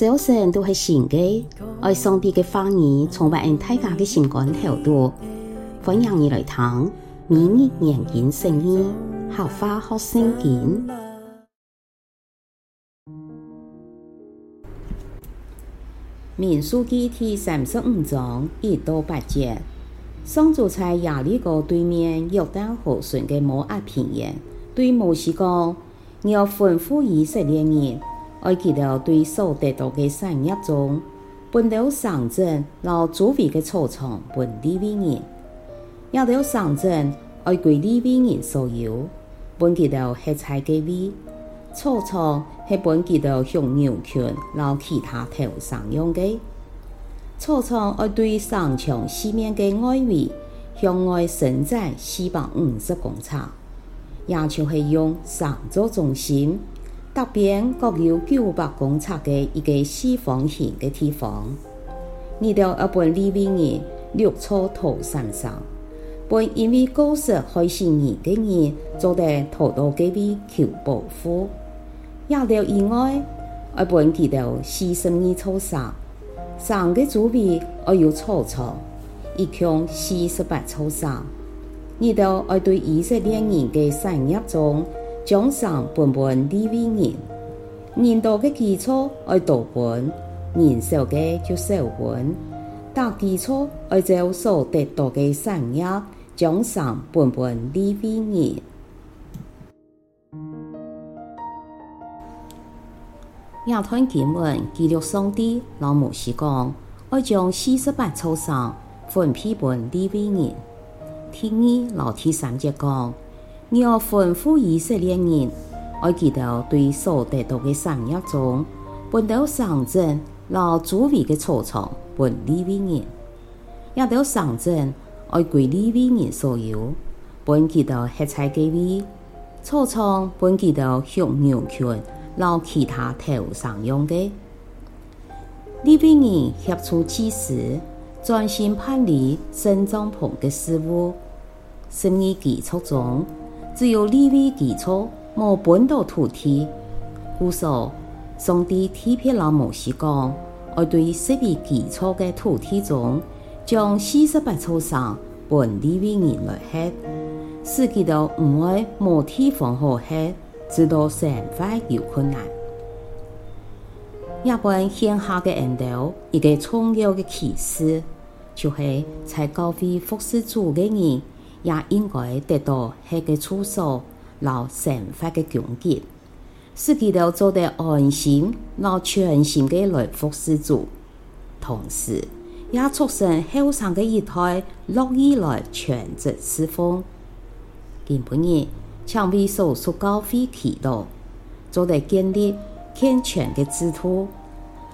早晨都是新的，爱上帝的话语充满大家的心肝头度，欢迎你来听每日研经圣经，合法学圣经。民数记第三十五章一到八节，上主在耶利哥对面约旦河顺的摩押平原，对摩西讲：你要吩咐以色列人。爱记得对所得到的产业中，分到上阵，老周围的草场，分利未人；也到上阵，爱归利未人所有，分记得吃菜的位；草场系分记得向牛群，老其他头上用的。草场爱对上墙四面的外围，向外伸展四百五十公尺，也就是用上做中心。北边各有九百公尺的一个四方形的地方，你到要分利未人六处土山上，本因为过失害死人的人，做得土到这边求保护。亚到以外，要分记到四十二处山，山的周围要有草场，一共四十八处山。你到要对以色列人的产业中。将上分分利未人，人多的基础爱读本，人少的就少分。大基础爱照所得到的产业，将上分分利未人。亚团经文记录上帝老摩西讲，爱将四十八处山分批本利未人。第二老第三节讲。你要吩咐以色列人，爱记得对所得到的产业中，分到上阵，老周围的草场，分利未人；也到上阵，爱归利未人所有，分记得吃菜的位；草场分记得向牛群，老其他头上用的。利未人协助祭司，专心办理圣帐篷的事务，生意基础中。只有利未基础没分到土地，故说上帝特别老摩西讲，要对十二基础的土地中，将四十八处山分利未人来吃，使其都唔会没地方好吃，直到生活有困难。日本现下的人道一个重要的启示，就是在教会服侍主的人。也应该得到那个处所，老生活的供给，使其都做得安心，老全心的来服侍主，同时也促成后生的一代乐意来全职侍奉。今晡日，请为所属教会祈祷，做得建立健全的制度，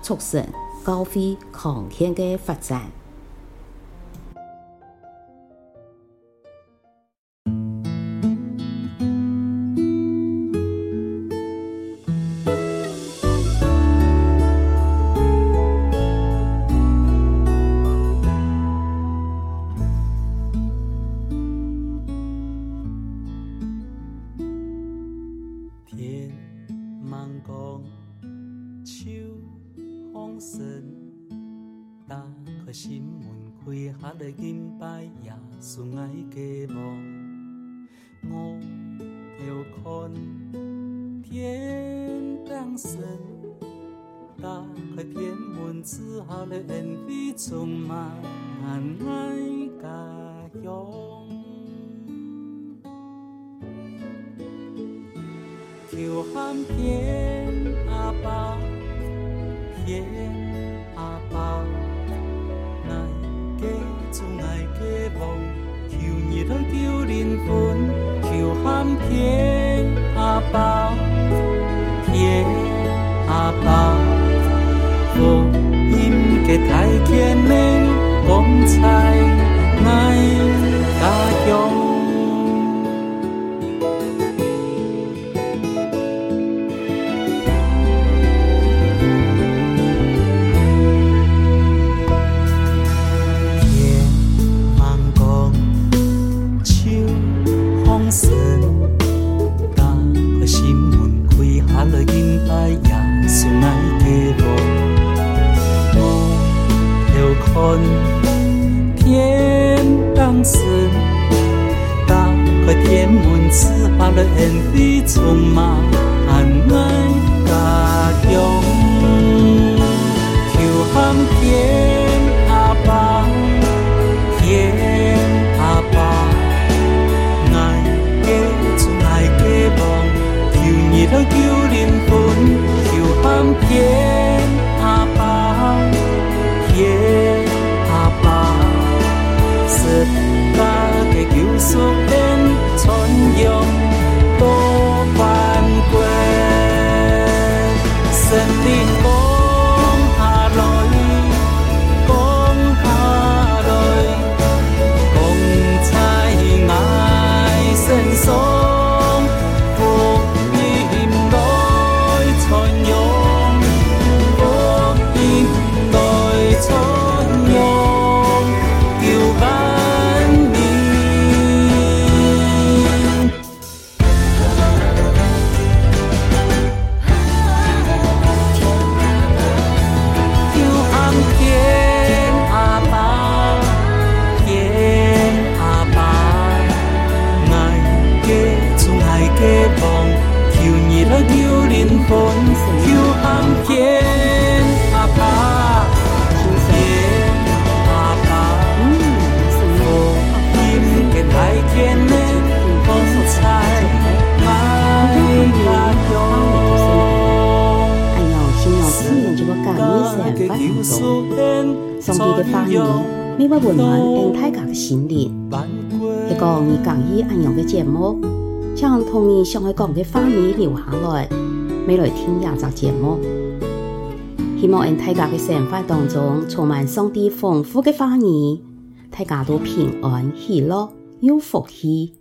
促成教会康健的发展。心门，开下来敬拜耶稣爱的梦。我要看天亮神，打开天门之后的恩惠充满爱家乡。求喊天阿爸，天天阿爸，天阿爸，福音给太甜美，光彩。神，打开天门，赐下了恩惠，充满爱家乡。求航天 song 上帝的话语，每晚温暖俺大家的心灵。一个你讲意安样的节目，将同你想爱讲的话语留下来，每来听亚集节目。希望俺大家的生活当中充满上帝丰富的话语，大家都平安喜乐有福气。